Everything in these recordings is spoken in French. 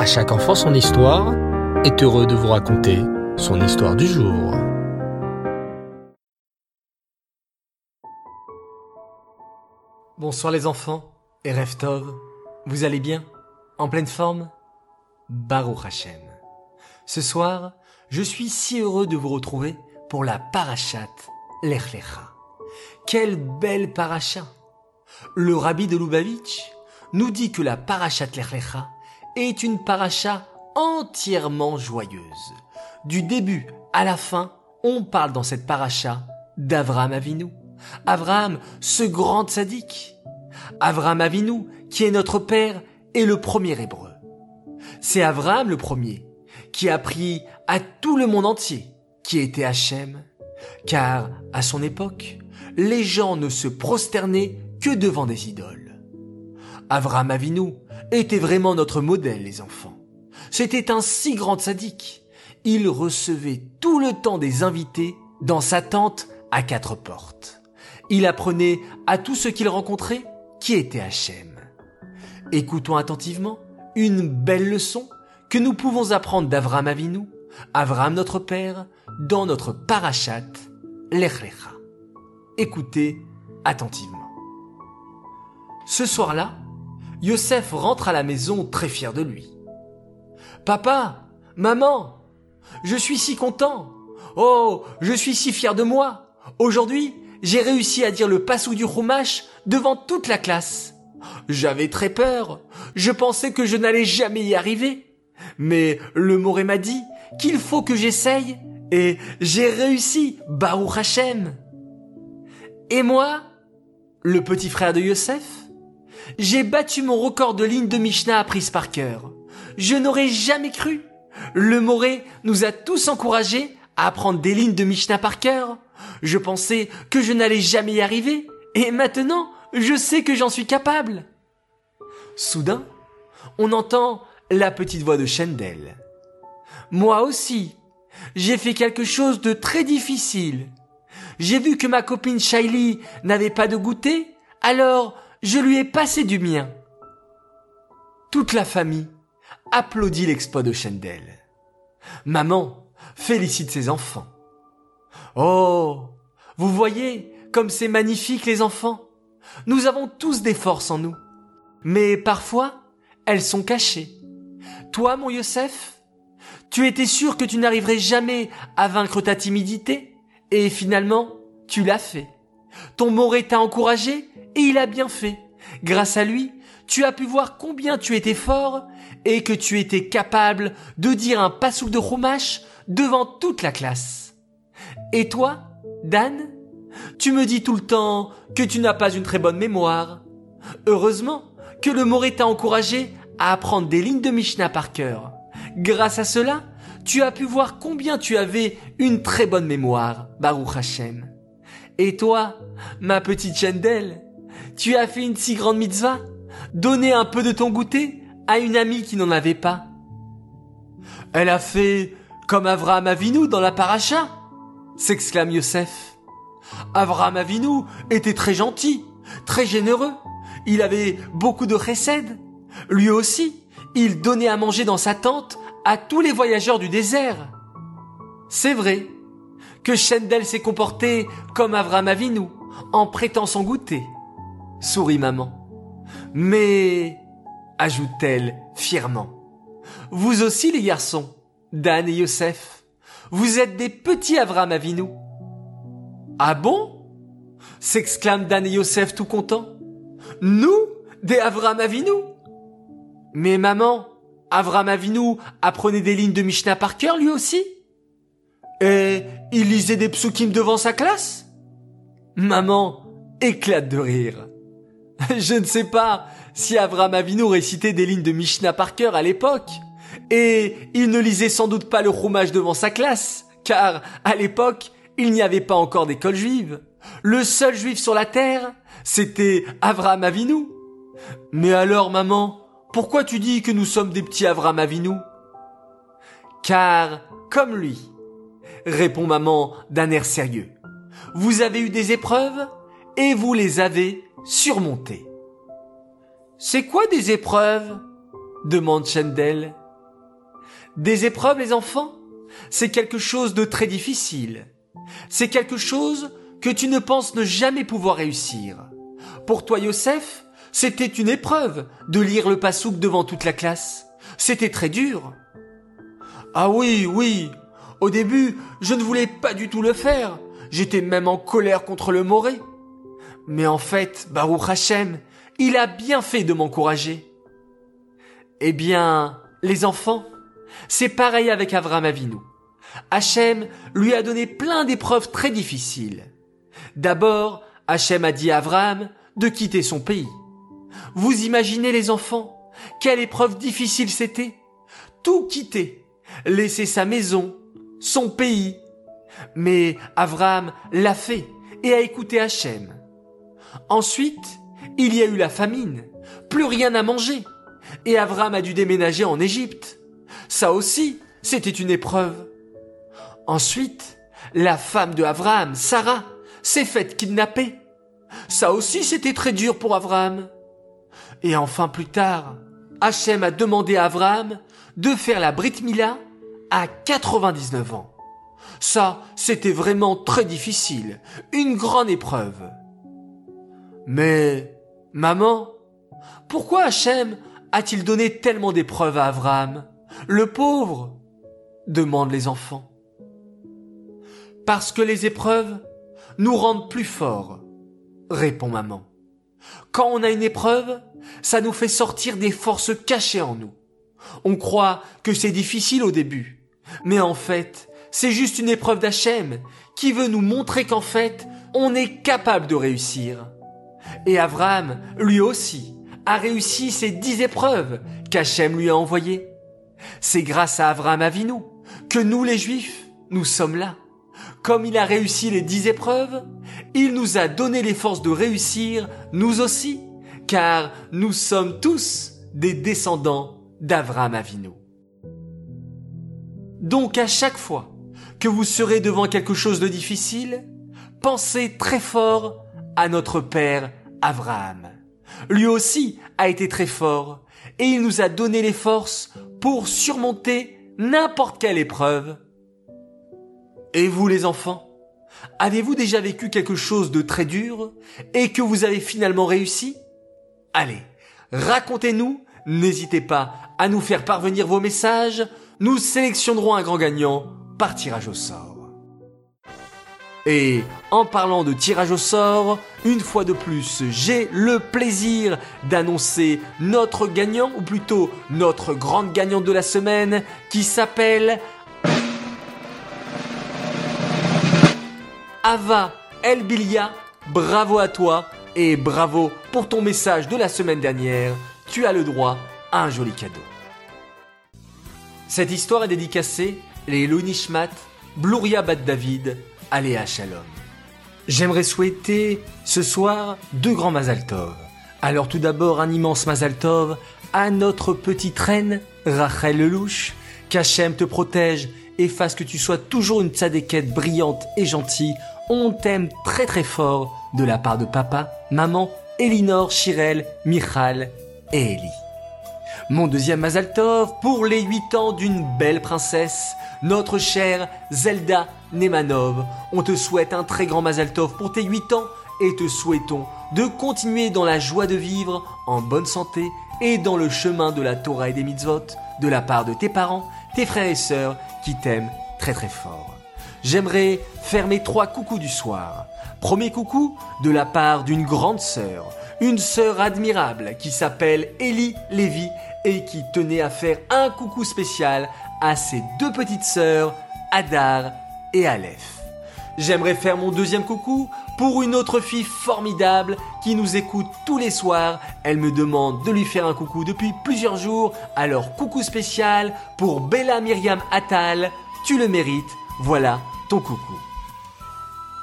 À chaque enfant son histoire est heureux de vous raconter son histoire du jour. Bonsoir les enfants et Reftov, vous allez bien? En pleine forme? Baruch Hashem. Ce soir, je suis si heureux de vous retrouver pour la parachat Lechlecha. Quelle belle paracha Le rabbi de Lubavitch nous dit que la parachat Lechlecha est une paracha entièrement joyeuse. Du début à la fin, on parle dans cette paracha d'Avraham Avinu. Avraham, ce grand sadique. Avraham Avinu, qui est notre père et le premier hébreu. C'est Avraham le premier qui a appris à tout le monde entier qui était Hachem, car à son époque, les gens ne se prosternaient que devant des idoles. Avraham Avinu était vraiment notre modèle, les enfants. C'était un si grand sadique. Il recevait tout le temps des invités dans sa tente à quatre portes. Il apprenait à tous ceux qu'il rencontrait qui était Hachem. Écoutons attentivement une belle leçon que nous pouvons apprendre d'Avraham Avinu, Avraham notre père, dans notre parachat Lechlecha. Écoutez attentivement. Ce soir-là, Yosef rentre à la maison très fier de lui. Papa, maman, je suis si content. Oh, je suis si fier de moi. Aujourd'hui, j'ai réussi à dire le passou du Chumash devant toute la classe. J'avais très peur. Je pensais que je n'allais jamais y arriver. Mais le Moré m'a dit qu'il faut que j'essaye et j'ai réussi, Baruch Hashem. Et moi, le petit frère de Yosef, j'ai battu mon record de lignes de Mishnah apprise par cœur. Je n'aurais jamais cru. Le Moré nous a tous encouragés à apprendre des lignes de Mishnah par cœur. Je pensais que je n'allais jamais y arriver. Et maintenant, je sais que j'en suis capable. Soudain, on entend la petite voix de Shendel. Moi aussi, j'ai fait quelque chose de très difficile. J'ai vu que ma copine Shaili n'avait pas de goûter, alors je lui ai passé du mien. Toute la famille applaudit l'exploit de Shendel. Maman félicite ses enfants. Oh, vous voyez comme c'est magnifique les enfants. Nous avons tous des forces en nous. Mais parfois, elles sont cachées. Toi, mon Youssef, tu étais sûr que tu n'arriverais jamais à vaincre ta timidité, et finalement, tu l'as fait. Ton Moré t'a encouragé, et il a bien fait. Grâce à lui, tu as pu voir combien tu étais fort, et que tu étais capable de dire un passouk de Chumash devant toute la classe. Et toi, Dan, tu me dis tout le temps que tu n'as pas une très bonne mémoire. Heureusement que le Moré t'a encouragé à apprendre des lignes de Mishnah par cœur. Grâce à cela, tu as pu voir combien tu avais une très bonne mémoire, Baruch Hashem. Et toi, ma petite Chendel, tu as fait une si grande mitzvah, donner un peu de ton goûter à une amie qui n'en avait pas. Elle a fait comme Avraham Avinu dans la paracha, s'exclame Yosef. Avraham Avinu était très gentil, très généreux. Il avait beaucoup de chesed. Lui aussi, il donnait à manger dans sa tente à tous les voyageurs du désert. C'est vrai que Shendel s'est comporté comme Avraham Avinu en prêtant son goûter. Sourit maman. Mais, ajoute-t-elle fièrement, vous aussi les garçons, Dan et Yosef, vous êtes des petits Avraham Avinu. Ah bon? s'exclament Dan et Yosef tout contents. Nous, des Avraham Avinu Mais maman, Avraham Avinu apprenait des lignes de Mishnah par cœur lui aussi? Et il lisait des psukim devant sa classe? Maman éclate de rire. Je ne sais pas si Avraham Avinu récitait des lignes de Mishnah par cœur à l'époque. Et il ne lisait sans doute pas le roumage devant sa classe, car à l'époque, il n'y avait pas encore d'école juive. Le seul juif sur la terre, c'était Avraham Avinu. Mais alors, maman, pourquoi tu dis que nous sommes des petits Avraham Avinu? Car, comme lui, répond maman d'un air sérieux, vous avez eu des épreuves et vous les avez surmontées. C'est quoi des épreuves? demande Chendel, Des épreuves, les enfants, c'est quelque chose de très difficile. C'est quelque chose que tu ne penses ne jamais pouvoir réussir. Pour toi, Yosef, c'était une épreuve de lire le passouk devant toute la classe. C'était très dur. Ah oui, oui. Au début, je ne voulais pas du tout le faire. J'étais même en colère contre le Moré. Mais en fait, Baruch Hashem, il a bien fait de m'encourager. Eh bien, les enfants, c'est pareil avec Avram Avinu. Hachem lui a donné plein d'épreuves très difficiles. D'abord, Hachem a dit à Avram de quitter son pays. Vous imaginez les enfants, quelle épreuve difficile c'était. Tout quitter, laisser sa maison, son pays. Mais Avram l'a fait et a écouté Hachem. Ensuite, il y a eu la famine, plus rien à manger, et Avram a dû déménager en Égypte. Ça aussi, c'était une épreuve. Ensuite, la femme de Avram, Sarah, s'est faite kidnapper. Ça aussi, c'était très dur pour Avram. Et enfin, plus tard, Hachem a demandé à Avram de faire la Brit Mila à 99 ans. Ça, c'était vraiment très difficile, une grande épreuve. Mais, maman, pourquoi Hachem a-t-il donné tellement d'épreuves à Avram Le pauvre? demandent les enfants. Parce que les épreuves nous rendent plus forts, répond maman. Quand on a une épreuve, ça nous fait sortir des forces cachées en nous. On croit que c'est difficile au début, mais en fait, c'est juste une épreuve d'Hachem qui veut nous montrer qu'en fait, on est capable de réussir. Et Avram, lui aussi, a réussi ces dix épreuves qu'Hachem lui a envoyées. C'est grâce à Avram Avinu que nous les Juifs, nous sommes là. Comme il a réussi les dix épreuves, il nous a donné les forces de réussir, nous aussi, car nous sommes tous des descendants d'Avram Avinu. Donc à chaque fois que vous serez devant quelque chose de difficile, pensez très fort à notre Père Abraham. Lui aussi a été très fort et il nous a donné les forces pour surmonter n'importe quelle épreuve. Et vous les enfants, avez-vous déjà vécu quelque chose de très dur et que vous avez finalement réussi? Allez, racontez-nous, n'hésitez pas à nous faire parvenir vos messages, nous sélectionnerons un grand gagnant par tirage au sort. Et en parlant de tirage au sort, une fois de plus, j'ai le plaisir d'annoncer notre gagnant, ou plutôt notre grande gagnante de la semaine, qui s'appelle Ava Elbilia. Bravo à toi et bravo pour ton message de la semaine dernière. Tu as le droit à un joli cadeau. Cette histoire est dédicacée les Lunishmat, Bluria Bat David, Aléa Shalom. J'aimerais souhaiter ce soir deux grands Mazal Tov. Alors tout d'abord un immense Mazal Tov à notre petite reine Rachel Lelouch, qu'Hachem te protège et fasse que tu sois toujours une tzadékette brillante et gentille. On t'aime très très fort de la part de papa, maman, Elinor, Chirel, Michal et Ellie. Mon deuxième Mazal Tov pour les 8 ans d'une belle princesse, notre chère Zelda Nemanov. On te souhaite un très grand Mazal Tov pour tes 8 ans et te souhaitons de continuer dans la joie de vivre, en bonne santé et dans le chemin de la Torah et des mitzvot de la part de tes parents, tes frères et sœurs qui t'aiment très très fort. J'aimerais faire mes trois coucous du soir. Premier coucou de la part d'une grande sœur, une sœur admirable qui s'appelle Ellie Lévy et qui tenait à faire un coucou spécial à ses deux petites sœurs, Adar et Aleph. J'aimerais faire mon deuxième coucou pour une autre fille formidable qui nous écoute tous les soirs. Elle me demande de lui faire un coucou depuis plusieurs jours. Alors coucou spécial pour Bella Myriam Attal. Tu le mérites. Voilà ton coucou.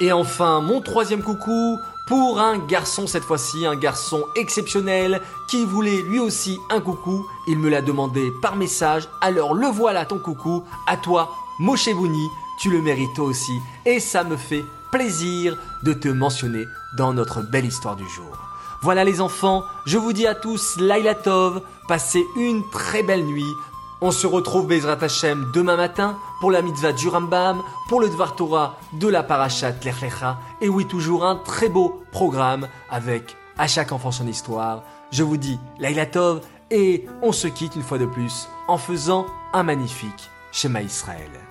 Et enfin, mon troisième coucou pour un garçon cette fois-ci, un garçon exceptionnel qui voulait lui aussi un coucou. Il me l'a demandé par message. Alors le voilà ton coucou. À toi, Moshe Bouni tu le mérites toi aussi, et ça me fait plaisir de te mentionner dans notre belle histoire du jour. Voilà les enfants, je vous dis à tous Laila Tov, passez une très belle nuit, On se retrouve Bezrat Hashem demain matin pour la mitzvah du Rambam, pour le Dvar Torah de la Parashat Lech et oui toujours un très beau programme avec à chaque enfant son histoire. Je vous dis Laila Tov et on se quitte une fois de plus en faisant un magnifique schéma Israël.